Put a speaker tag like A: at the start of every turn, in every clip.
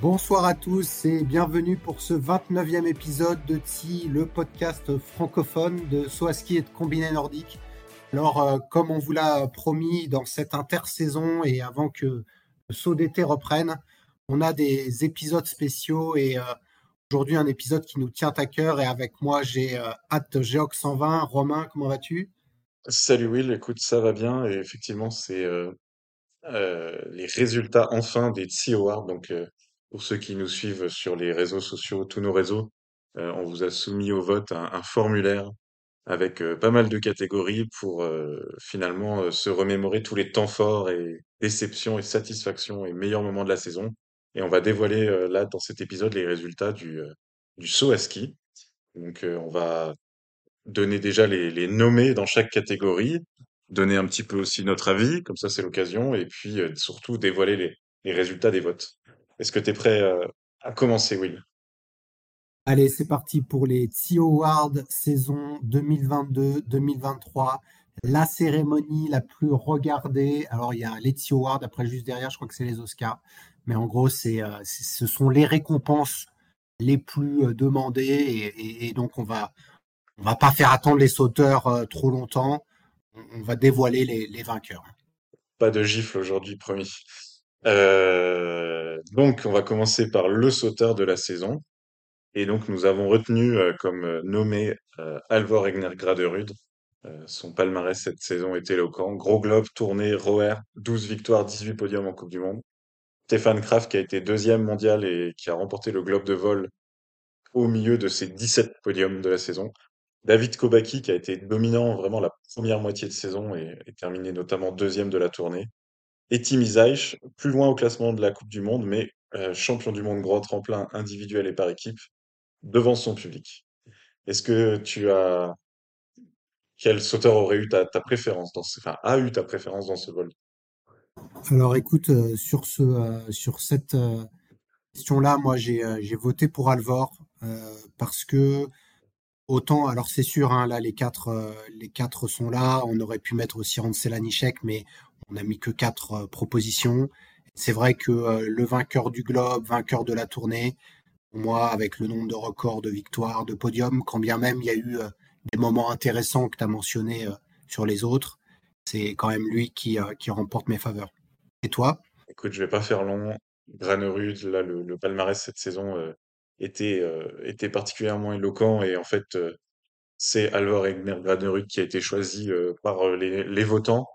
A: Bonsoir à tous et bienvenue pour ce 29e épisode de TSI, le podcast francophone de Soaski et de Combiné Nordique. Alors, euh, comme on vous l'a promis dans cette intersaison et avant que le saut d'été reprenne, on a des épisodes spéciaux et euh, aujourd'hui un épisode qui nous tient à cœur et avec moi j'ai euh, Géox 120. Romain, comment vas-tu?
B: Salut Will, écoute, ça va bien et effectivement c'est euh, les résultats enfin des TSI Awards, donc pour ceux qui nous suivent sur les réseaux sociaux, tous nos réseaux, euh, on vous a soumis au vote un, formulaire avec euh, pas mal de catégories pour euh, finalement se remémorer tous les temps forts et déceptions et satisfactions et meilleurs moments de la saison. Et on va dévoiler là dans cet épisode les résultats du, saut à ski. Donc on va donner déjà les, nommés dans chaque catégorie, donner un petit peu aussi notre avis, comme ça c'est l'occasion, et puis surtout dévoiler les résultats des votes. Est-ce que tu es prêt euh, à commencer, Will?
A: Allez, c'est parti pour les TSI Awards saison 2022-2023. La cérémonie la plus regardée. Alors, il y a les TSI Awards, après juste derrière, je crois que c'est les Oscars. Mais en gros, c'est, euh, ce sont les récompenses les plus euh, demandées. Et, et- et donc, on va, on va pas faire attendre les sauteurs euh, trop longtemps. On, on va dévoiler les, les vainqueurs.
B: Pas de gifle aujourd'hui, promis. Euh, donc, on va commencer par le sauteur de la saison. Et donc, nous avons retenu euh, comme euh, nommé euh, Alvor Egner Graderud. Son palmarès cette saison est éloquent. Gros globe, tournée, Roer, 12 victoires, 18 podiums en Coupe du Monde. Stéphane Kraft qui a été deuxième mondial et qui a remporté le globe de vol au milieu de ses 17 podiums de la saison. David Kobaki qui a été dominant vraiment la première moitié de saison et, et terminé notamment deuxième de la tournée. Et Tim Isaich, plus loin au classement de la Coupe du Monde, mais euh, champion du monde grand tremplin individuel et par équipe, devant son public. Est-ce que tu as... Quel sauteur aurait eu ta, préférence dans ce... A eu ta préférence dans ce vol?
A: Alors, écoute, euh, sur ce, euh, sur cette question-là, moi, j'ai, voté pour Alvor parce que Autant, alors c'est sûr, hein, là les quatre, les quatre sont là. On aurait pu mettre aussi Rand Selanichek, mais on n'a mis que quatre euh, propositions. C'est vrai que euh, le vainqueur du Globe, vainqueur de la tournée, moi, avec le nombre de records, de victoires, de podiums, quand bien même il y a eu euh, des moments intéressants que tu as mentionnés sur les autres, c'est quand même lui qui, qui remporte mes faveurs. Et toi?
B: Écoute, je vais pas faire long. Granerud, là, le, palmarès cette saison était, était particulièrement éloquent et en fait, c'est Alvor Egner Granerud qui a été choisi par les votants.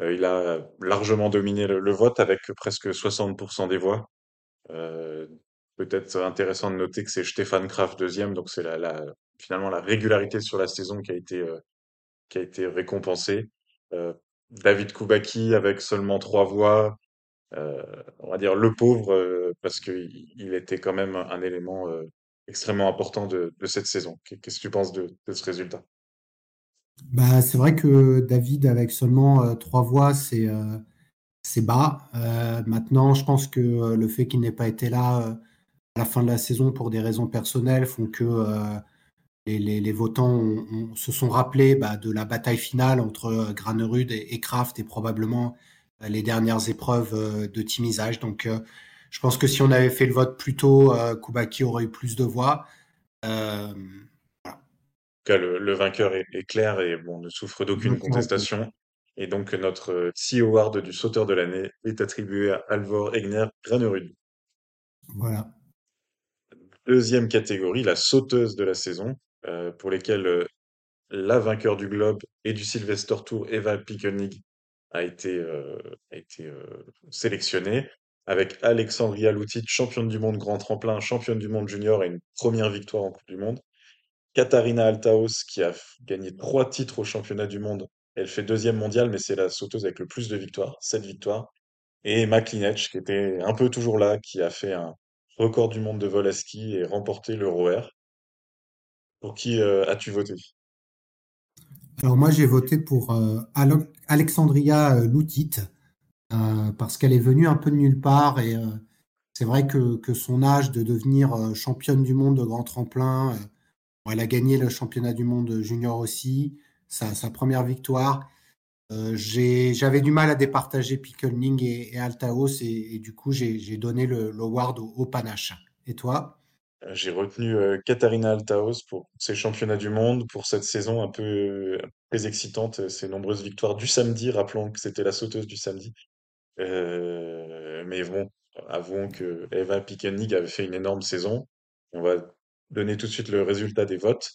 B: Euh, il a largement dominé le, vote avec presque 60% des voix. Euh, peut-être intéressant de noter que c'est Stéphane Kraft deuxième, donc c'est finalement la régularité sur la saison qui a été, euh, récompensée. David Koubaki avec seulement trois voix, on va dire le pauvre, parce qu'il il était quand même un élément extrêmement important de, cette saison. Qu'est- Qu'est-ce que tu penses de ce résultat?
A: Bah, c'est vrai que David, avec seulement euh, trois voix, c'est euh, c'est bas. Euh, maintenant, je pense que le fait qu'il n'ait pas été là à la fin de la saison pour des raisons personnelles font que les, les- les votants se sont rappelés bah, de la bataille finale entre Granerud et, Kraft et probablement les dernières épreuves de timisage. Donc, je pense que si on avait fait le vote plus tôt, Koubaki aurait eu plus de voix. Euh,
B: tout cas, le, le vainqueur est, est clair et bon, ne souffre d'aucune contestation. Et donc, notre euh, Sea Award du sauteur de l'année est attribué à Alvor Egner Granerud.
A: Voilà.
B: Deuxième catégorie, la sauteuse de la saison, euh, pour lesquelles euh, la vainqueur du Globe et du Sylvester Tour, Eva Pickelnig, a été, euh, a été euh, sélectionnée, avec Alexandria Lutic, championne du monde grand tremplin, championne du monde junior et une première victoire en Coupe du Monde. Katharina Althaus, qui a gagné trois titres au championnat du monde. Elle fait deuxième mondiale, mais c'est la sauteuse avec le plus de victoires, sept victoires. et Maklinec, qui était un peu toujours là, qui a fait un record du monde de vol à ski et remporté l'Euro Air. Pour qui euh, as-tu voté?
A: Alors moi, j'ai voté pour euh, Alexandria euh, Loutit parce qu'elle est venue un peu de nulle part et c'est vrai que, que son âge de devenir championne du monde de grand tremplin, elle a gagné le championnat du monde junior aussi, sa, première victoire. Euh, j'avais du mal à départager Pickelning et, et Altaos et, du coup j'ai, donné le, l'award au, au panache. Et toi?
B: Euh, J'ai retenu euh, Katharina Altaos pour ses championnats du monde, pour cette saison un peu très excitante, ses nombreuses victoires du samedi, rappelons que c'était la sauteuse du samedi. Mais bon, avouons que Eva Pickennig avait fait une énorme saison. On va donner tout de suite le résultat des votes.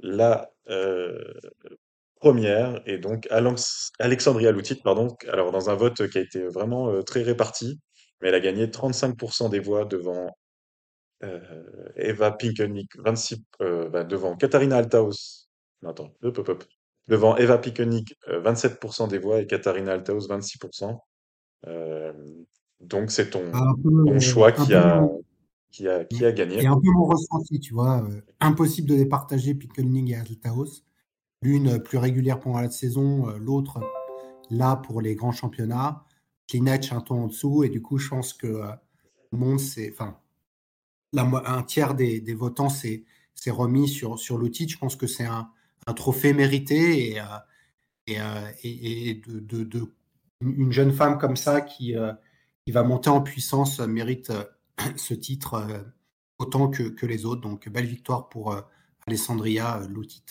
B: La euh, première est donc Alex- Alexandria Loutit, pardon. Alors dans un vote qui a été vraiment euh, très réparti, mais elle a gagné 35% des voix devant euh, Eva Pinkenig, 26, euh, bah, devant Katharina Altaos. Non, attends, hop, hop, hop. Devant Eva Pinkenig, euh, 27% des voix et Katharina Altaos, 26%. Euh, donc c'est ton, ton choix qui a, qui a, a
A: et
B: gagné.
A: un peu mon ressenti, tu vois. euh, impossible de départager Pickelning et Altaos. L'une plus régulière pendant la saison, euh, l'autre là pour les grands championnats. Klinech un ton en dessous et du coup je pense que euh, le monde c'est, enfin, un tiers des, des votants s'est remis sur sur l'outil. Je pense que c'est un, un trophée mérité et et, et, de, une jeune femme comme ça qui qui va monter en puissance mérite ce titre euh, autant que, les autres. Donc belle victoire pour euh, Alessandria euh, Loutit.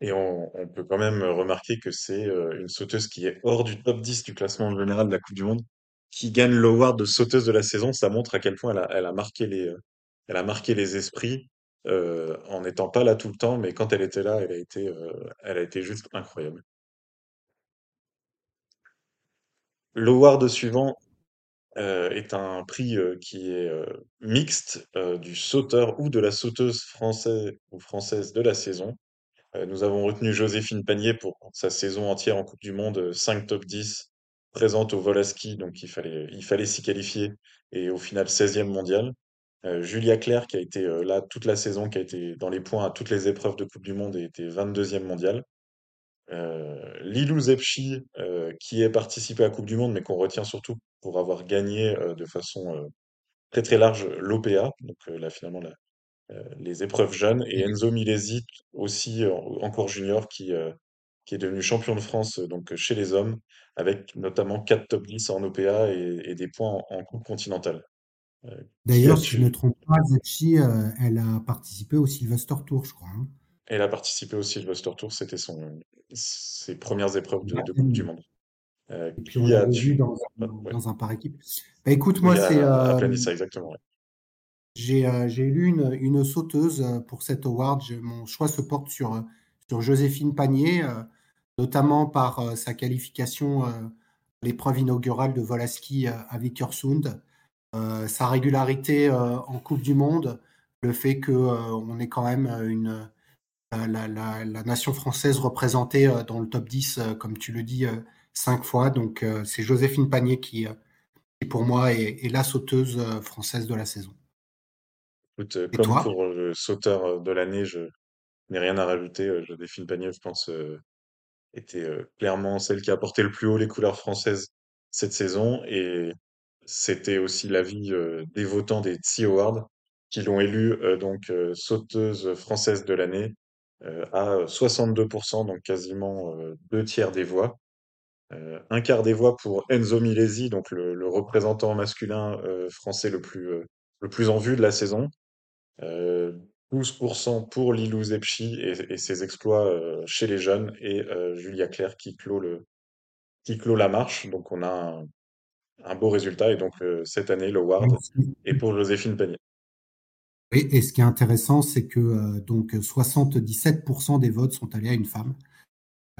B: Et on, peut quand même remarquer que c'est une sauteuse qui est hors du top 10 du classement général de la Coupe du Monde, qui gagne l'award de sauteuse de la saison. Ça montre à quel point elle a, marqué les, elle a marqué les esprits en n'étant pas là tout le temps, mais quand elle était là, elle a été, elle a été juste incroyable. L'award suivant euh, est un prix euh, qui est euh, mixte du sauteur ou de la sauteuse française ou française de la saison. Nous avons retenu Joséphine Panier pour sa saison entière en Coupe du Monde, euh, 5 top 10, présente au vol à ski, donc il fallait, il fallait s'y qualifier, et au final 16e mondial. Julia Claire, qui a été là toute la saison, qui a été dans les points à toutes les épreuves de Coupe du Monde et était 22e mondial. Lilou Zepchi, qui est participé à Coupe du Monde, mais qu'on retient surtout pour avoir gagné euh, de façon euh, très très large l'OPA, donc euh, là finalement la, les épreuves jeunes, et Enzo Milesi aussi encore junior qui, qui est devenu champion de France donc chez les hommes, avec notamment 4 top 10 en OPA et, et des points en, en Coupe continentale. Euh,
A: D'ailleurs, si je ne me trompe pas, euh, elle a participé au Sylvester Tour, je crois. hein.
B: Elle a participé au Sylvester Tour, c'était son, ses premières épreuves de, de Coupe du. Monde. Euh,
A: on
B: qui
A: l'avait vu dans, un-
B: ouais.
A: dans un par équipe. Bah, écoute, moi, c'est, euh,
B: exactement. ouais.
A: j'ai euh, j'ai élu une, une sauteuse euh, pour cet award. Mon choix se porte sur, sur Joséphine Panier, notamment par sa qualification à l'épreuve inaugurale de vol à ski à Vikersund, euh, sa régularité euh, en Coupe du Monde, le fait que euh, on est quand même une la, la- la- nation française représentée dans le top 10, euh, comme tu le dis, cinq fois. Donc, euh, c'est Joséphine Panier qui, euh, qui, pour moi, est, est la sauteuse euh, française de la saison.
B: Écoute,
A: Et
B: comme
A: toi?
B: pour le sauteur de l'année, je n'ai rien à rajouter. Joséphine Panier, je pense, était clairement celle qui a porté le plus haut les couleurs françaises cette saison et c'était aussi l'avis des votants des TSI Awards qui l'ont élue euh, donc euh, sauteuse française de l'année euh, à 62%, donc quasiment deux tiers des voix. Euh, un quart des voix pour Enzo Milesi, donc le, le représentant masculin euh, français le plus, euh, le plus en vue de la saison. Euh, 12% pour Lilou Zepchi et, et ses exploits chez les jeunes et Julia Claire qui clôt le qui clôt la marche. Donc on a un, un beau résultat et donc cette année l'award est pour Joséphine Panier.
A: Oui, et ce qui est intéressant, c'est que donc 77% des votes sont allés à une femme.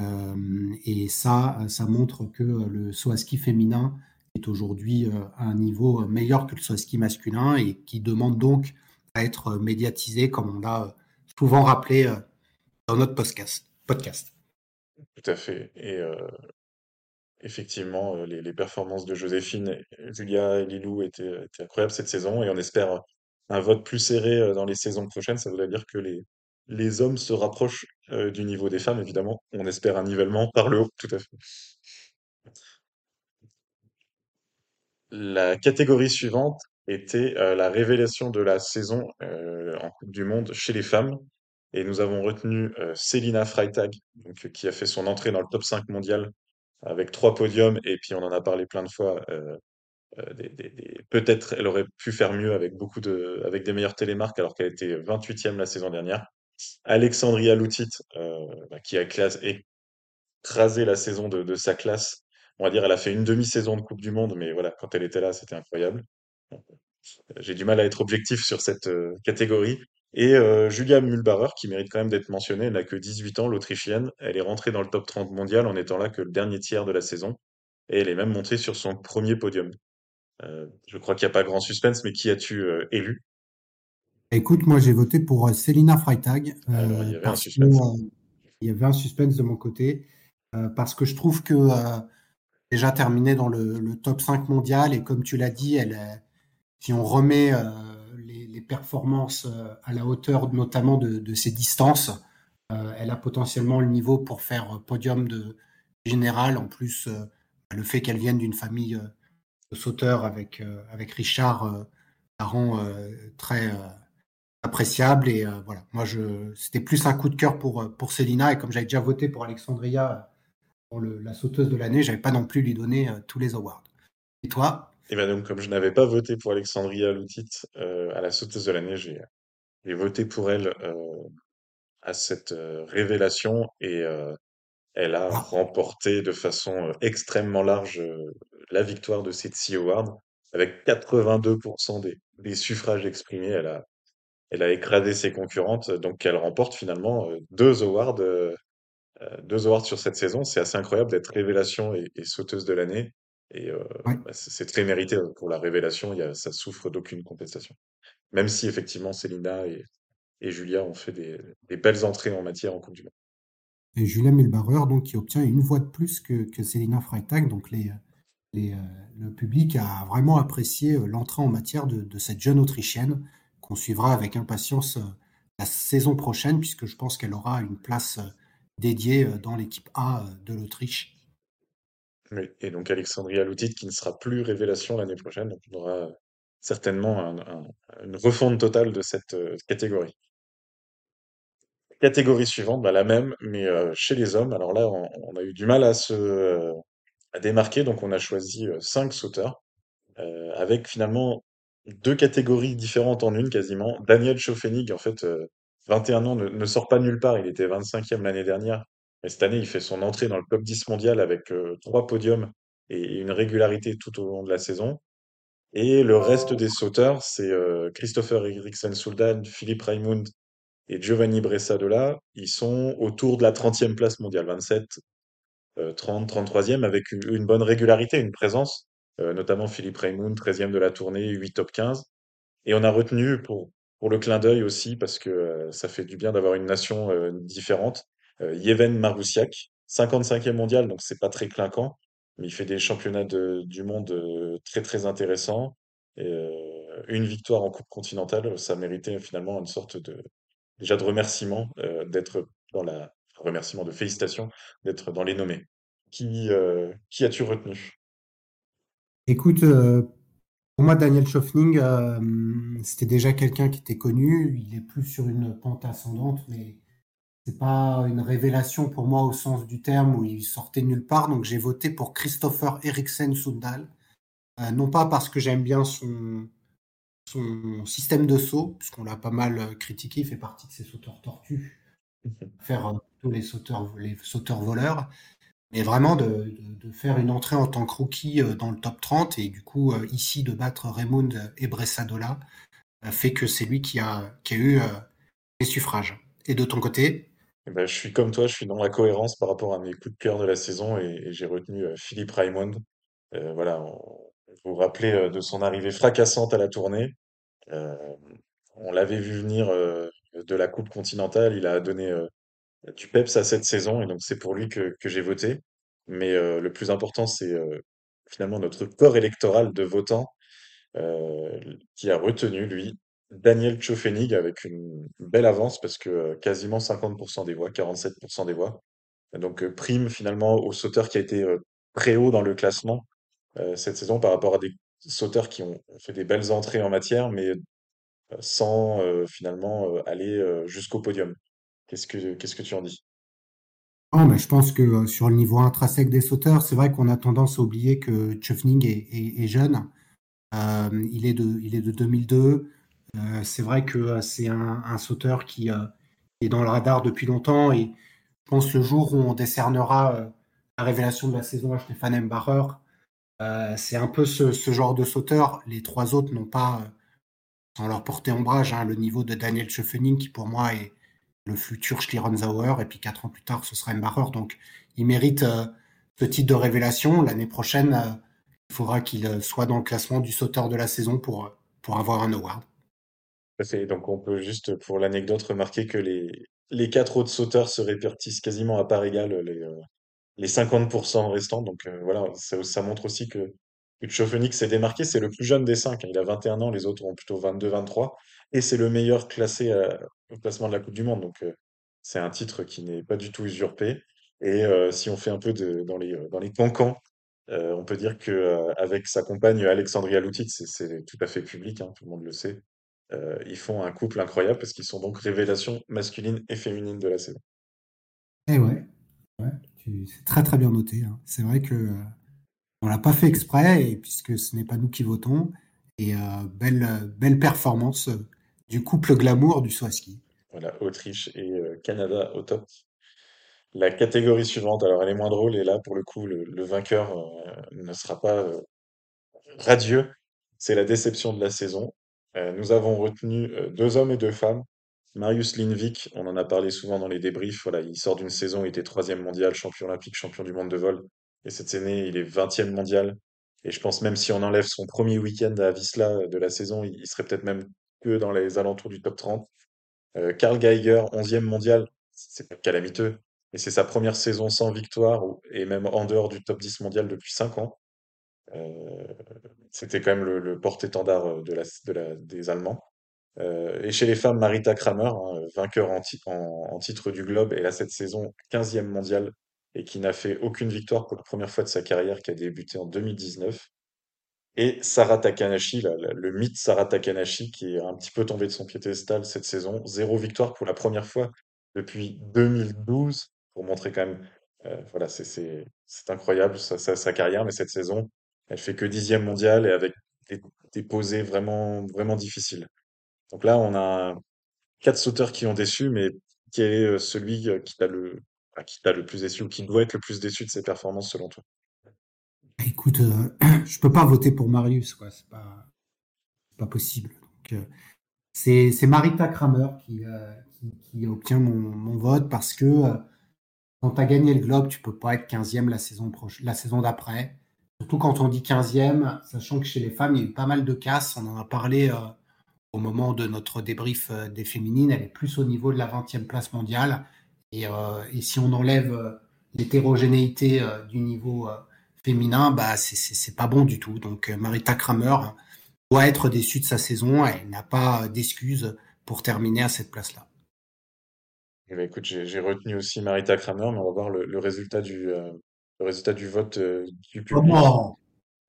A: Euh, et ça, ça montre que le saut à ski féminin est aujourd'hui euh, à un niveau meilleur que le saut à ski masculin et qui demande donc à être médiatisé, comme on l'a souvent rappelé euh, dans notre podcast. podcast.
B: Tout à fait. Et, euh, effectivement, euh, les, performances de Joséphine, Julia et Lilou étaient, étaient incroyables cette saison et on espère un vote plus serré euh, dans les saisons prochaines. Ça voudrait dire que les, les hommes se rapprochent du niveau des femmes, évidemment. On espère un nivellement par le haut, tout à fait. La catégorie suivante était la révélation de la saison en Coupe du Monde chez les femmes. Et nous avons retenu euh, Selina Freitag, donc, qui a fait son entrée dans le top 5 mondial avec trois podiums. Et puis on en a parlé plein de fois. des- Peut-être elle aurait pu faire mieux avec beaucoup de, avec des meilleures télémarques alors qu'elle était 28e la saison dernière. Alexandria Lutit, euh, bah, qui a classe, écrasé la saison de, sa classe. On va dire, elle a fait une demi-saison de Coupe du Monde, mais voilà, quand elle était là, c'était incroyable. J'ai du mal à être objectif sur cette euh, catégorie. Et euh, Julia Mühlbarer, qui mérite quand même d'être mentionnée, elle n'a que 18 ans, l'Autrichienne. Elle est rentrée dans le top 30 mondial en étant là que le dernier tiers de la saison. Et elle est même montée sur son premier podium. Je crois qu'il n'y a pas grand suspense, mais qui as-tu élu?
A: Écoute, moi j'ai voté pour euh, Selina Freitag
B: Alors, il
A: euh,
B: y avait un
A: parce que
B: suspense.
A: euh, il y avait un suspense de mon côté euh, parce que je trouve que euh, déjà terminée dans le, le top 5 mondial et comme tu l'as dit, elle si on remet euh, les, les performances euh, à la hauteur notamment de, de ses distances, euh, elle a potentiellement le niveau pour faire euh, podium de général. En plus, euh, le fait qu'elle vienne d'une famille euh, de sauteurs avec, euh, avec Richard euh, la rend euh, très euh, appréciable. Et euh, voilà, moi, je, c'était plus un coup de cœur pour, euh, pour Célina. Et comme j'avais déjà voté pour Alexandria euh, pour le- la sauteuse de l'année, j'avais pas non plus lui donner euh, tous les awards. Et toi?
B: Et bien donc, comme je n'avais pas voté pour Alexandria Loutit euh, à la sauteuse de l'année, j'ai j'ai voté pour elle à cette révélation et elle a
A: Ah,
B: remporté de façon extrêmement large la victoire de cette Sea Award avec 82% des, des suffrages exprimés. Elle a, elle a écrasé ses concurrentes, donc elle remporte finalement euh, deux awards, euh, euh, deux awards sur cette saison. C'est assez incroyable d'être révélation et, et sauteuse de l'année. Et euh,
A: ouais.
B: bah, c'est très mérité euh, pour la révélation. Y a, ça souffre d'aucune contestation. Même si effectivement Célina et, et Julia ont fait des, des belles entrées en matière en Coupe du Monde.
A: Et Julia Mühlbarer, donc, qui obtient une voix de plus que, que Selina Freitag. Donc, les, les, euh, le public a vraiment apprécié euh, l'entrée en matière de, de cette jeune Autrichienne qu'on suivra avec impatience euh, la saison prochaine, puisque je pense qu'elle aura une place euh, dédiée euh, dans l'équipe A de l'Autriche.
B: Et donc Alexandria Loutit qui ne sera plus révélation l'année prochaine. Donc on aura certainement un- un- une refonte totale de cette catégorie. Catégorie suivante, bah, la même, mais chez les hommes. Alors là, on, on a eu du mal à se à démarquer, donc on a choisi cinq sauteurs avec finalement deux catégories différentes en une quasiment. Daniel Schoffenig, en fait, euh, 21 ans, ne, sort pas nulle part. Il était 25e l'année dernière. Mais cette année, il fait son entrée dans le top 10 mondial avec euh, trois podiums et une régularité tout au long de la saison. Et le reste des sauteurs, c'est euh, Christopher Eriksen Soldan, Philippe Raimund et Giovanni Bressadola. Ils sont autour de la 30e place mondiale, 27, euh, 30, 33e, avec une bonne régularité, une présence. Euh, notamment Philippe Raimund, 13e de la tournée, 8 top 15. Et on a retenu pour, pour le clin d'œil aussi, parce que euh, ça fait du bien d'avoir une nation euh, différente, Yeven Maroussiak, 55e mondial, donc c'est pas très clinquant, mais il fait des championnats de- du monde très très intéressants. Une victoire en Coupe continentale, ça méritait finalement une sorte de déjà de remerciement d'être dans la remerciement de félicitations d'être dans les nommés. Qui qui as-tu retenu?
A: Écoute, euh, pour moi, Daniel Schoffning, euh, c'était déjà quelqu'un qui était connu. Il est plus sur une pente ascendante, mais c'est pas une révélation pour moi au sens du terme où il sortait nulle part. Donc j'ai voté pour Christopher Eriksen Sundal. Euh, non pas parce que j'aime bien son, son système de saut, puisqu'on l'a pas mal critiqué, il fait partie de ces sauteurs tortues, faire tous les sauteurs, les sauteurs voleurs, mais vraiment de, faire une entrée en tant que rookie euh, dans le top 30 et du coup euh, ici de battre Raymond et Bressadola euh, fait que c'est lui qui a, qui a eu les suffrages. Et de ton côté,
B: Eh ben, je suis comme toi, je suis dans la cohérence par rapport à mes coups de cœur de la saison et, j'ai retenu Philippe Raimond. Euh, voilà, vous vous rappelez de son arrivée fracassante à la tournée. On l'avait vu venir de la Coupe continentale, il a donné du peps à cette saison et donc c'est pour lui que, j'ai voté. Mais euh, le plus important, c'est euh, finalement notre corps électoral de votants euh, qui a retenu, lui, Daniel Tchofénig avec une belle avance parce que quasiment 50% des voix, 47% des voix. Donc prime finalement au sauteur qui a été très haut dans le classement cette saison par rapport à des sauteurs qui ont fait des belles entrées en matière, mais sans finalement aller jusqu'au podium. Qu'est-ce que tu en dis?
A: Non, mais je pense que euh, sur le niveau intrinsèque des sauteurs, c'est vrai qu'on a tendance à oublier que Tchefning est, jeune. Euh, il est de, il est de 2002. Euh, c'est vrai que c'est un, sauteur qui est dans le radar depuis longtemps et je pense le jour où on décernera la révélation de la saison à Stéphane euh, c'est un peu ce, genre de sauteur. Les trois autres n'ont pas, sans leur porter ombrage, hein, le niveau de Daniel Schöffening qui pour moi est le futur Schlierenzauer et puis quatre ans plus tard ce sera Embacher. Donc il mérite euh, ce titre de révélation. L'année prochaine, euh, il faudra qu'il euh, soit dans le classement du sauteur de la saison pour, pour avoir un award.
B: Donc on peut juste, pour l'anecdote, remarquer que les, les quatre autres sauteurs se répartissent quasiment à part égale les, les 50% restants. Donc voilà, ça, montre aussi que, Tchouafeni s'est démarqué. C'est le plus jeune des cinq. hein. Il a 21 ans, les autres ont plutôt 22-23. Et c'est le meilleur classé euh, au classement de la Coupe du Monde. Donc euh, c'est un titre qui n'est pas du tout usurpé. Et euh, si on fait un peu de, dans les, dans les cancans, on peut dire que avec sa compagne Alexandria Lutic, c'est tout à fait public, hein, tout le monde le sait. Ils font un couple incroyable parce qu'ils sont donc révélations masculines et féminines de la saison.
A: Eh ouais, ouais, c'est très très bien noté. hein. C'est vrai que on l'a pas fait exprès, et puisque ce n'est pas nous qui votons. Et belle, belle performance du couple glamour du Swaski.
B: Voilà, Autriche et euh, Canada au top. La catégorie suivante, alors elle est moins drôle, et là, pour le coup, le, vainqueur euh, ne sera pas euh, radieux. C'est la déception de la saison. Nous avons retenu deux hommes et deux femmes. Marius Lindvik, on en a parlé souvent dans les débriefs, voilà, il sort d'une saison, il était troisième mondial, champion olympique, champion du monde de vol. Et cette année, il est vingtième mondial. Et je pense même si on enlève son premier week-end à Visla de la saison, il serait peut-être même dans les alentours du top 30. Euh, Karl Geiger, onzième mondial, c'est calamiteux, mais c'est sa première saison sans victoire et même en dehors du top 10 mondial depuis 5 ans. Euh, c'était quand même le, porte-étendard euh, de des Allemands. Euh, et chez les femmes, Marita Kramer, hein, vainqueur en, ti- en, en titre du globe, et là cette saison 15e mondial et qui n'a fait aucune victoire pour la première fois de sa carrière, qui a débuté en 2019. Et Sarah Takanashi, le mythe Sarah Takanashi, qui est un petit peu tombé de son piédestal cette saison. Zéro victoire pour la première fois depuis 2012, pour montrer quand même, euh, voilà, c'est incroyable sa, sa, carrière, mais cette saison, elle fait que dixième mondial et avec des, posées vraiment, vraiment difficiles. Donc là, on a quatre sauteurs qui ont déçu, mais quel est euh, celui euh, qui t'a le, enfin, qui t'a le plus déçu ou qui doit être le plus déçu de ses performances selon toi?
A: Écoute, euh, je peux pas voter pour Marius, quoi. C'est pas, possible. Euh, c'est Marita Kramer qui, euh, obtient mon, vote parce que euh, quand tu as gagné le Globe, tu peux pas être quinzième la saison la saison d'après. Surtout quand on dit quinzième, sachant que chez les femmes, il y a eu pas mal de casses. On en a parlé au moment de notre débrief des féminines. Elle est plus au niveau de la vingtième place mondiale. Et, si on enlève l'hétérogénéité du niveau féminin, bah c'est pas bon du tout. Donc euh, Marita Kramer doit être déçue de sa saison. Elle n'a pas d'excuses pour terminer à cette place-là.
B: Eh ben, écoute, j'ai retenu aussi Marita Kramer, mais on va voir le, le résultat du, euh, le résultat du vote euh, du public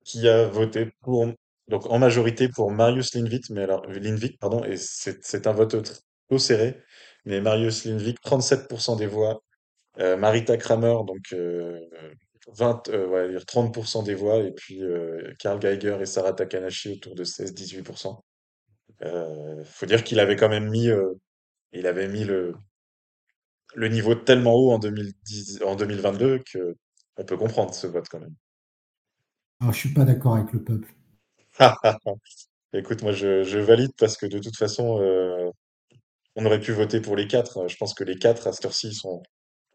B: qui a voté pour, donc en majorité pour Marius Lindvik, mais alors, Lindvik, pardon, et c'est un vote tr- trop serré, mais Marius Lindvik, 37% des voix, euh, Marita Kramer, donc 20, euh, ouais, dire 30% des voix, et puis euh, Karl Geiger et Sarah Takanashi autour de 16-18%. Euh, faut dire qu'il avait quand même mis, euh, il avait mis le, le niveau tellement haut en 2010, en 2022 que on peut comprendre ce vote quand même.
A: Alors, je suis pas d'accord avec le peuple.
B: Écoute, moi je, je valide parce que de toute façon, euh, on aurait pu voter pour les quatre. Je pense que les quatre, à cette heure-ci, ils sont,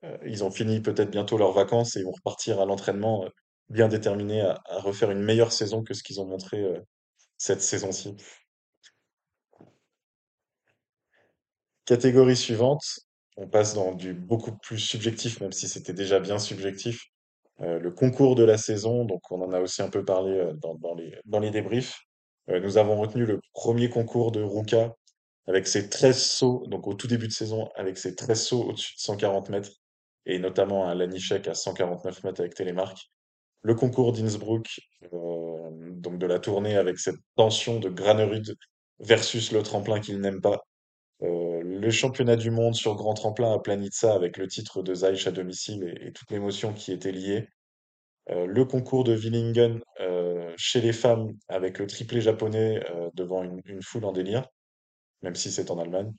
B: euh, ils ont fini peut-être bientôt leurs vacances et vont repartir à l'entraînement euh, bien déterminés à, refaire une meilleure saison que ce qu'ils ont montré euh, cette saison-ci. Catégorie suivante, on passe dans du beaucoup plus subjectif, même si c'était déjà bien subjectif. le concours de la saison, donc on en a aussi un peu parlé dans, les, dans les débriefs. Nous avons retenu le premier concours de Ruka avec ses 13 sauts, donc au tout début de saison, avec ses 13 sauts au-dessus de 140 mètres, et notamment un Lanišek à 149 mètres avec Télémark. Le concours d'Innsbruck, euh, donc de la tournée avec cette tension de Granerud versus le tremplin qu'il n'aime pas. Euh, le championnat du monde sur grand tremplin à Planitza avec le titre de Zeich à domicile et, toute l'émotion qui était liée. Euh, le concours de Willingen chez les femmes avec le triplé japonais devant une, une foule en délire, même si c'est en Allemagne.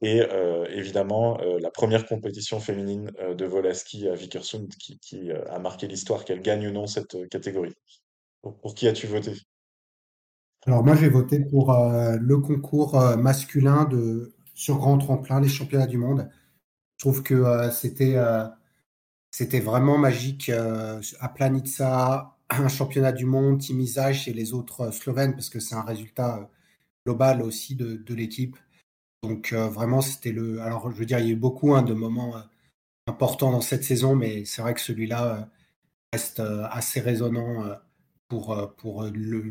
B: Et euh, évidemment, euh, la première compétition féminine euh, de vol à ski à Vikersund qui, a marqué l'histoire, qu'elle gagne ou non cette catégorie. Pour, qui as-tu voté?
A: Alors moi, j'ai voté pour le concours masculin de sur grand tremplin, les championnats du monde. Je trouve que c'était c'était vraiment magique à Planica, un championnat du monde, Team Izaj et les autres Slovènes, parce que c'est un résultat global aussi de, de l'équipe. Donc euh, vraiment, c'était le. Alors je veux dire, il y a eu beaucoup hein, de moments euh, importants dans cette saison, mais c'est vrai que celui-là euh, reste assez résonnant pour, pour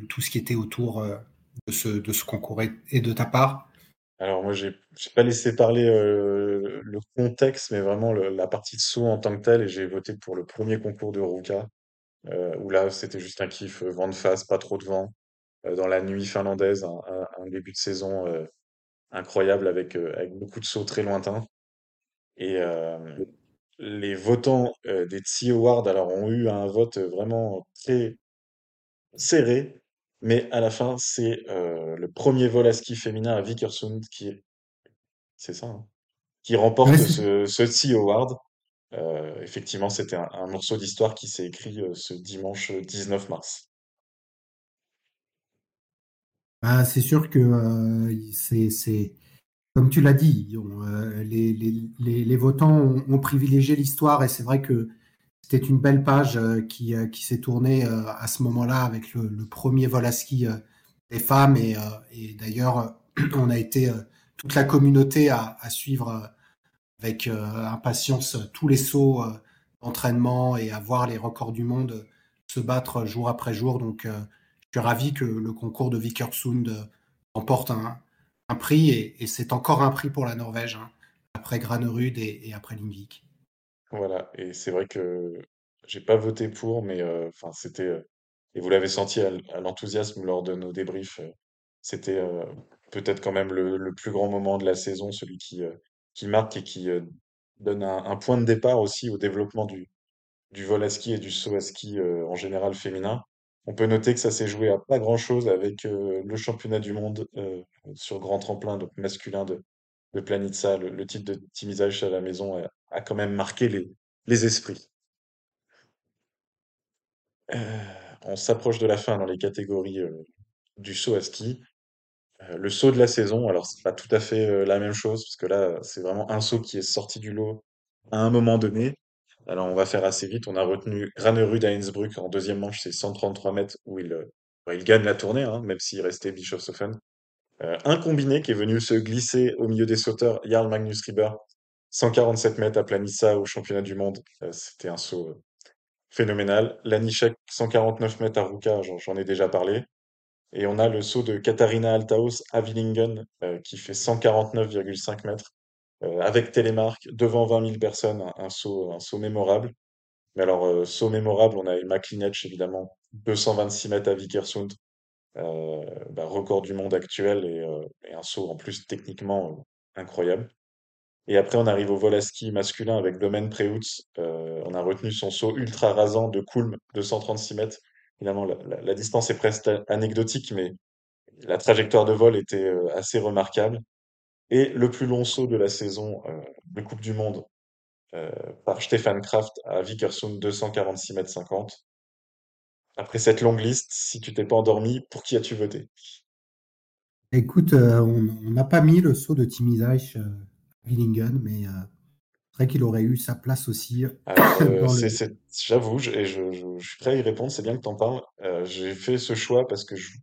A: tout ce qui était autour de ce, de ce concours et, de ta part.
B: Alors moi, j'ai pas laissé parler le contexte, mais vraiment la partie de saut en tant que telle, et j'ai voté pour le premier concours de Ruka, où là, c'était juste un kiff, vent de face, pas trop de vent, dans la nuit finlandaise, un, début de saison incroyable avec, euh, avec beaucoup de sauts très lointains. Et euh, les votants euh, des Tsi Awards, alors, ont eu un vote vraiment très serré, mais à la fin, c'est le premier vol à ski féminin à Vikersund qui est, c'est ça, hein, qui remporte ce, ce Tsi Award. Euh, effectivement, c'était un, un morceau d'histoire qui s'est écrit euh, ce dimanche 19 mars.
A: Bah, c'est sûr que euh, c'est, comme tu l'as dit, euh, les, votants ont, privilégié l'histoire et c'est vrai que c'était une belle page euh, qui, s'est tournée à ce moment-là avec le, premier vol à ski des femmes et, d'ailleurs on a été toute la communauté à, à suivre avec impatience tous les sauts d'entraînement et à voir les records du monde se battre jour après jour. Ravi que le concours de Vikersund remporte un, prix et, c'est encore un prix pour la Norvège, hein, après Granerud et, après Lindvik.
B: Voilà, et c'est vrai que j'ai pas voté pour, mais euh, enfin c'était euh, et vous l'avez senti à, l'enthousiasme lors de nos débriefs, euh, c'était peut-être quand même le, plus grand moment de la saison, celui qui qui marque et qui donne un, un point de départ aussi au développement du du vol à ski et du saut à ski en général féminin. On peut noter que ça s'est joué à pas grand-chose avec euh, le championnat du monde euh, sur grand tremplin donc masculin de de Planitza, le, titre de Timisash à la maison a, quand même marqué les, esprits. Euh, on s'approche de la fin dans les catégories du saut à ski. Le saut de la saison, alors c'est pas tout à fait la même chose, parce que là, c'est vraiment un saut qui est sorti du lot à un moment donné. Alors on va faire assez vite. On a retenu Granerud à Innsbruck en deuxième manche, c'est 133 mètres où il, euh, bah, il gagne la tournée, hein, même s'il restait Bischofshofen. Euh, un combiné qui est venu se glisser au milieu des sauteurs, Jarl Magnus Rieber, 147 mètres à Planissa au championnat du monde. Euh, c'était un saut euh, phénoménal. Lanišek, 149 mètres à Ruka, j'en ai déjà parlé. Et on a le saut de Katharina Althaus à Willingen, qui fait 149,5 mètres, avec télémarque, devant 20 000 personnes, un, saut, un saut mémorable. Mais alors, euh, saut mémorable, on a Emma Klinec, évidemment, 226 mètres à Vikersund, euh, bah, record du monde actuel et, euh, un saut en plus techniquement euh, incroyable. Et après, on arrive au vol à ski masculin avec Domaine. Euh, on a retenu son saut ultra rasant de Kulm, 236 mètres. Évidemment, la, la- la distance est presque anecdotique, mais la trajectoire de vol était euh, assez remarquable. Et le plus long saut de la saison euh, de Coupe du Monde euh, par Stefan Kraft à Vikersund, 246 mètres 50. Après cette longue liste, si tu t'es pas endormi, pour qui as-tu voté?
A: Écoute, euh, on n'a pas mis le saut de Timisaïch euh, à Willingen, mais euh, c'est vrai qu'il aurait eu sa place aussi le.
B: j'avoue, je, et je, je, je suis prêt à y répondre, c'est bien que t'en parles. Euh, j'ai fait ce choix parce que je,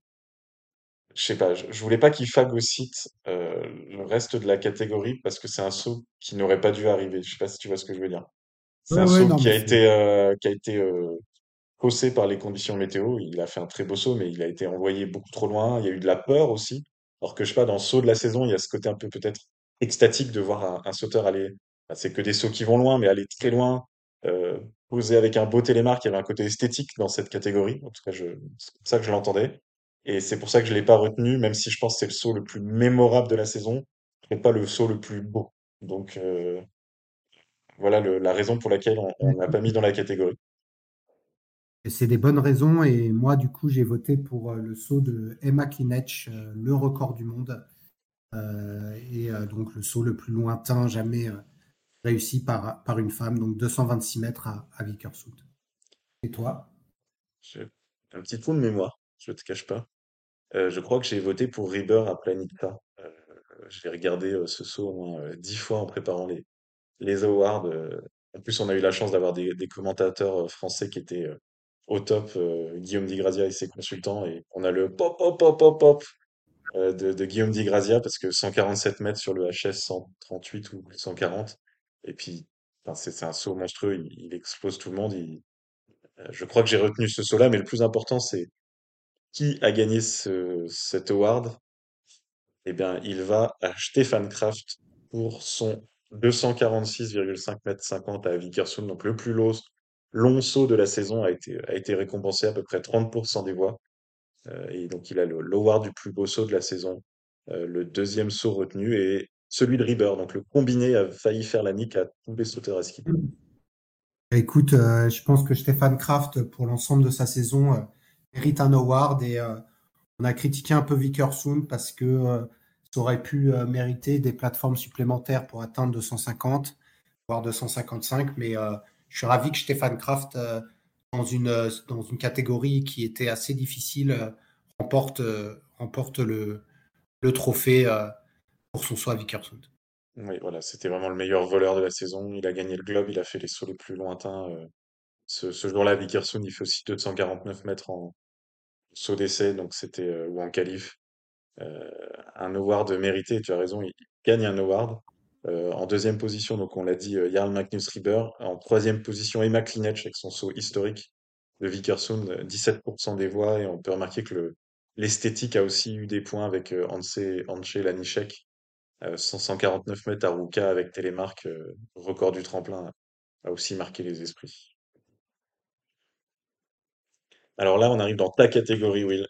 B: je sais pas, je, je voulais pas qu'il phagocyte euh, le reste de la catégorie parce que c'est un saut qui n'aurait pas dû arriver. Je sais pas si tu vois ce que je veux dire. C'est
A: Ouais,
B: un
A: ouais,
B: saut
A: non,
B: qui
A: mais
B: a
A: c'est.
B: été, euh, qui a été euh, par les conditions météo. Il a fait un très beau saut, mais il a été envoyé beaucoup trop loin. Il y a eu de la peur aussi. Alors que je sais pas, dans le saut de la saison, il y a ce côté un peu peut-être extatique de voir un, un sauteur aller. enfin, c'est que des sauts qui vont loin, mais aller très loin, euh, posé avec un beau télémarque. Il y avait un côté esthétique dans cette catégorie. En tout cas, je, c'est pour ça que je l'entendais. Et c'est pour ça que je l'ai pas retenu, même si je pense que c'est le saut le plus mémorable de la saison, mais pas le saut le plus beau. Donc euh, voilà le- la raison pour laquelle on on l'a pas mis dans la catégorie.
A: Et C'est des bonnes raisons. Et moi, du coup, j'ai voté pour euh, le saut de Emma Klinech, euh, le record du monde. Euh, et euh, donc le saut le plus lointain jamais réussi par, par une femme, donc 226 mètres à, à Vickersund. Et toi?
B: J'ai un petit trou de mémoire, je te cache pas. Euh, je crois que j'ai voté pour Rieber à Planita. Euh, regardé euh, ce saut au moins euh, dix fois en préparant les, awards. En plus, on a eu la chance d'avoir des, commentateurs français qui étaient au top. Guillaume Di Grazia et ses consultants. Et on a le pop, pop, pop, pop, pop de, Guillaume Di Grazia parce que 147 mètres sur le HS 138 ou 140. Et puis, c'est un saut monstrueux. Il, explose tout le monde. Je crois que j'ai retenu ce saut-là, mais le plus important, c'est qui a gagné ce, cet award? Eh bien, il va à Stefan Kraft pour son 246,5 mètres 50 à Vikersund. Donc, le plus long, saut de la saison a été, récompensé à peu près 30% des voix. Euh, et donc, il a l'award du plus beau saut de la saison. Euh, le deuxième saut retenu est celui de Rieber. Donc, le combiné a failli faire la nique à tous les sauteurs à ski.
A: Écoute, euh, je pense que Stéphane Kraft, pour l'ensemble de sa saison, mérite un award et euh, on a critiqué un peu Vickersund parce que euh, ça aurait pu euh, mériter des plateformes supplémentaires pour atteindre 250, voire 255, mais je suis ravi que Stéphane Kraft, dans une, dans une catégorie qui était assez difficile, remporte, remporte le, le trophée pour son saut à Vickersund.
B: Oui, voilà, c'était vraiment le meilleur voleur de la saison. Il a gagné le globe, il a fait les sauts les plus lointains. Ce, ce jour-là, Vickerson, il fait aussi 249 mètres en saut d'essai, donc c'était, euh, ou en. Euh, un award mérité, tu as raison, il gagne un award. Euh, en deuxième position, donc on l'a dit, Jarl Magnus Rieber. En troisième position, Emma Klinech avec son saut historique de Vickersund, euh, 17% des voix, et on peut remarquer que le, l'esthétique a aussi eu des points avec Hanse, Hanche Lanišek, euh, 149 mètres à Ruka avec Télémark, record du tremplin, a aussi marqué les esprits. Alors là, on arrive dans ta catégorie, Will.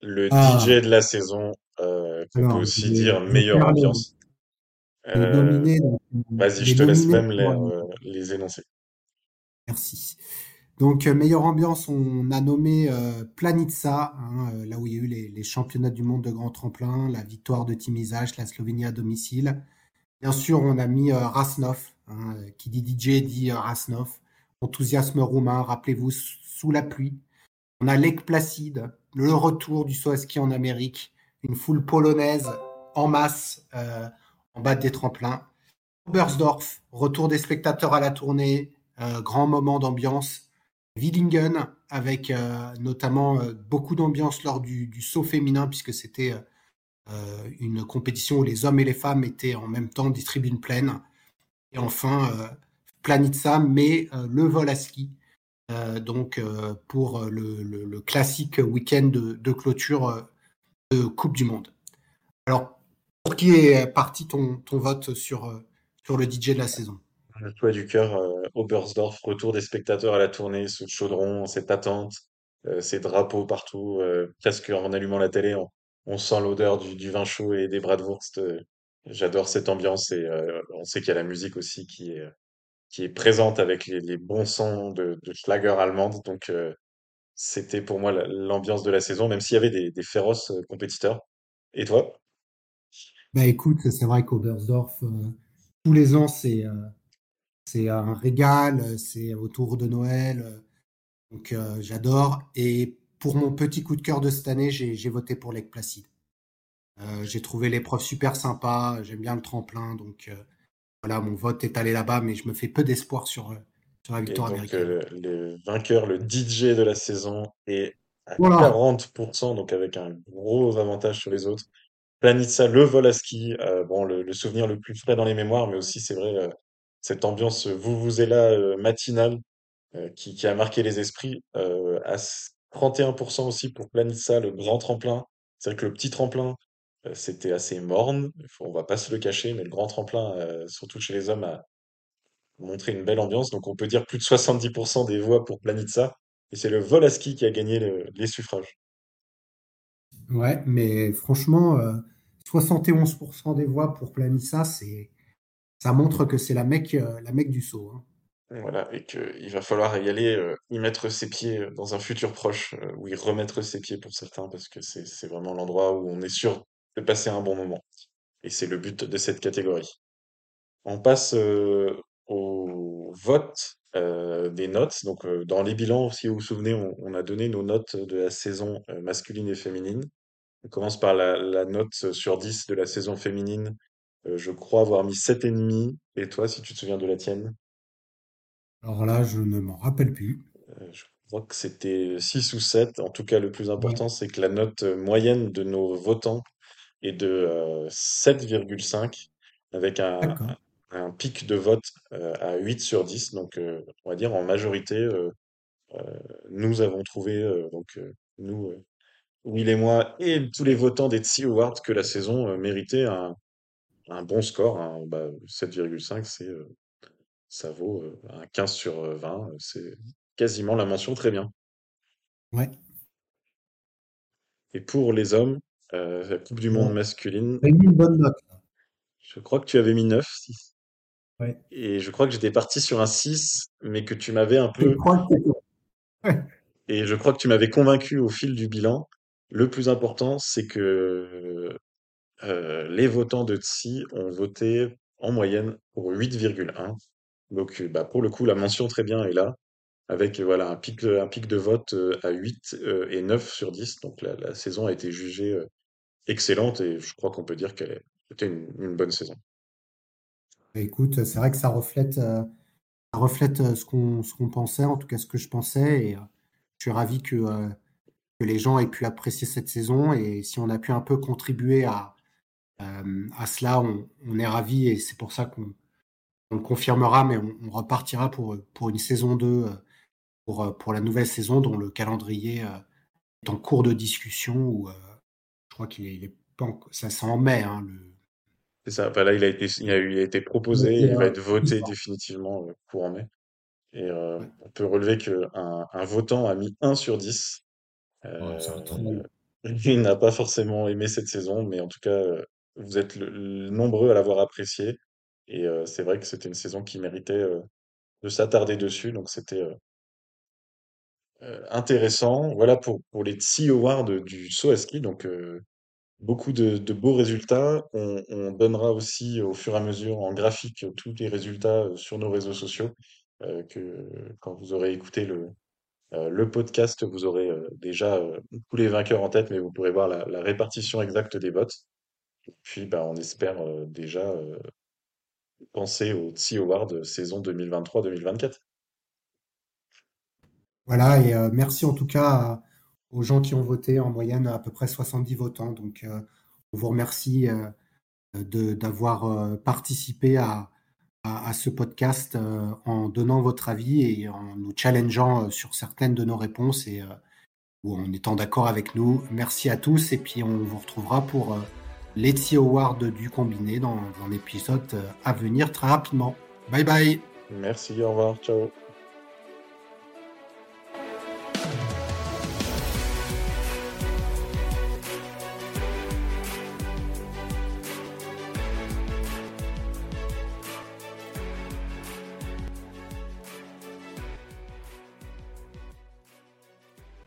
B: Le
A: Ah,
B: DJ de la saison, euh, qu'on peut aussi dire meilleure ambiance. Euh,
A: donc,
B: vas-y, je te laisse même les, euh, les énoncer.
A: Merci. Donc, euh, meilleure ambiance, on a nommé euh, Planica, hein, euh, là où il y a eu les, les championnats du monde de grand tremplin, la victoire de Team Isage, la Slovénie à domicile. Bien sûr, on a mis euh, Rasnov, hein, euh, qui dit DJ dit euh, Rasnov. Enthousiasme roumain, rappelez-vous, sous la pluie. On a Lake Placide, le retour du saut à ski en Amérique, une foule polonaise en masse euh, en bas des tremplins. Oberstdorf, retour des spectateurs à la tournée, euh, grand moment d'ambiance. Willingen, avec euh, notamment beaucoup d'ambiance lors du, saut féminin, puisque c'était une compétition où les hommes et les femmes étaient en même temps des tribunes pleines. Et enfin, Planitza, mais le vol à ski, donc euh, pour le, le- le classique week-end de, clôture euh, de Coupe du Monde. Alors, pour qui est parti ton, vote sur, euh, sur le DJ de la saison?
B: Le choix du cœur, euh, Oberstdorf, retour des spectateurs à la tournée, ce chaudron, cette attente, euh, ces drapeaux partout, euh, presque en allumant la télé, on, sent l'odeur du, vin chaud et des bratwurst. euh, j'adore cette ambiance et euh, on sait qu'il y a la musique aussi qui est, qui est présente avec les, bons sons de, Schlager allemande. Donc, euh, c'était pour moi la- l'ambiance de la saison, même s'il y avait des, féroces euh, compétiteurs. Et toi?
A: Bah écoute, c'est vrai qu'Oberstdorf, euh, tous les ans, c'est c'est un régal, c'est autour de Noël, donc j'adore. Et pour mon petit coup de cœur de cette année, j'ai voté pour Lake Placid. Euh, j'ai trouvé l'épreuve super sympa, j'aime bien le tremplin, donc voilà, mon vote est allé là-bas, mais je me fais peu d'espoir sur, euh, sur la victoire
B: donc,
A: américaine.
B: euh, le, vainqueur, le DJ de la saison, est à
A: Voilà.
B: 40%, donc avec un gros avantage sur les autres. Planitza, le vol à ski, euh, bon, le, le souvenir le plus frais dans les mémoires, mais aussi, c'est vrai, euh, cette ambiance vous vous êtes là matinale qui, qui a marqué les esprits. À 31% aussi pour Planitza, le grand tremplin. C'est vrai que le petit tremplin, euh, c'était assez morne, faut- on va pas se le cacher, mais le grand tremplin, euh, surtout chez les hommes, a montré une belle ambiance. Donc on peut dire plus de 70% des voix pour Planitza. Et c'est le vol à ski qui a gagné le- les suffrages.
A: Ouais, mais franchement, euh, 71% des voix pour Planissa, c'est, ça montre que c'est la mec, euh, la mec du saut. hein.
B: Voilà, et qu'il va falloir y aller, euh, y mettre ses pieds euh, dans un futur proche, euh, ou y remettre ses pieds pour certains, parce que c'est c'est vraiment l'endroit où on est sûr de passer un bon moment. Et c'est le but de cette catégorie. On passe euh, au vote euh, des notes. Donc, euh, dans les bilans, si vous vous souvenez, on, on a donné nos notes de la saison masculine et féminine. On commence par la, la note sur 10 de la saison féminine. Je crois avoir mis 7,5. Et toi, si tu te souviens de la tienne?
A: Alors là, je ne m'en rappelle plus.
B: Je crois que c'était 6 ou 7. En tout cas, le plus
A: Ouais,
B: important, c'est que la note moyenne de nos votants est de euh, 7,5 avec un, pic de vote euh, à 8 sur 10. Donc, euh, on va dire en majorité, euh, nous avons trouvé, euh, donc euh, nous, euh, Will et moi, et tous les votants des TSI Awards, que la saison euh, méritait un, un bon score. hein. Bah, 7,5, c'est, euh, ça vaut euh, un 15 sur euh, 20. euh, C'est quasiment la mention très bien.
A: Ouais.
B: Et pour les hommes, euh, la Coupe du Monde masculine,
A: t'as mis une bonne note.
B: je crois que tu avais mis 9, 6.
A: Ouais.
B: Et je crois que j'étais parti sur un 6, mais que tu m'avais un
A: Je
B: peu
A: crois que ouais.
B: Et je crois que tu m'avais convaincu au fil du bilan. Le plus important, c'est que euh, les votants de TSI ont voté en moyenne pour 8,1. Donc, euh, bah, pour le coup, la mention très bien est là, avec voilà, un pic, de- un pic de vote à 8 euh, et 9 sur 10. Donc, la, la saison a été jugée excellente et je crois qu'on peut dire qu'elle était une, bonne saison.
A: Écoute, c'est vrai que ça reflète, euh, ça reflète euh, ce qu'on qu'on pensait, en tout cas ce que je pensais. Et euh, je suis ravi que, les gens aient pu apprécier cette saison. Et si on a pu un peu contribuer à, à cela, on, est ravi. Et c'est pour ça qu'on on le confirmera, mais on, repartira pour, pour une saison 2, euh, pour, pour la nouvelle saison dont le calendrier est en cours de discussion. Euh, je crois qu'il est, il est pas en- ça c'est en mai. Hein, le,
B: C'est ça. Enfin, là, il a été, il a, eu- il a été proposé et
A: Et,
B: il va être voté définitivement euh, courant mai. Et euh,
A: ouais.
B: on peut relever qu'un un votant a mis 1 sur 10.
A: Ouais, ça
B: Euh, il n'a pas forcément aimé cette saison, mais en tout cas, euh, vous êtes le- le- nombreux à l'avoir apprécié. Et euh, c'est vrai que c'était une saison qui méritait euh, de s'attarder dessus. Donc c'était euh, intéressant. Voilà pour, pour les TSI Awards du saut. Donc euh, beaucoup de, beaux résultats. On, on donnera aussi au fur et à mesure en graphique tous les résultats euh, sur nos réseaux sociaux. que quand vous aurez écouté le, le podcast, vous aurez déjà tous les vainqueurs en tête, mais vous pourrez voir la, répartition exacte des votes. Puis, bah, on espère déjà penser au TSI Award saison 2023-2024.
A: Voilà, et euh, merci en tout cas à- aux gens qui ont voté, en moyenne à peu près 70 votants. Donc, euh, on vous remercie euh, d'avoir euh, participé à, à, ce podcast euh, en donnant votre avis et en nous challengeant euh, sur certaines de nos réponses et euh, ou en étant d'accord avec nous. Merci à tous et puis on vous retrouvera pour euh, l'Etsy Award du combiné dans un épisode euh, à venir très rapidement. Bye bye
B: Merci, au revoir, ciao.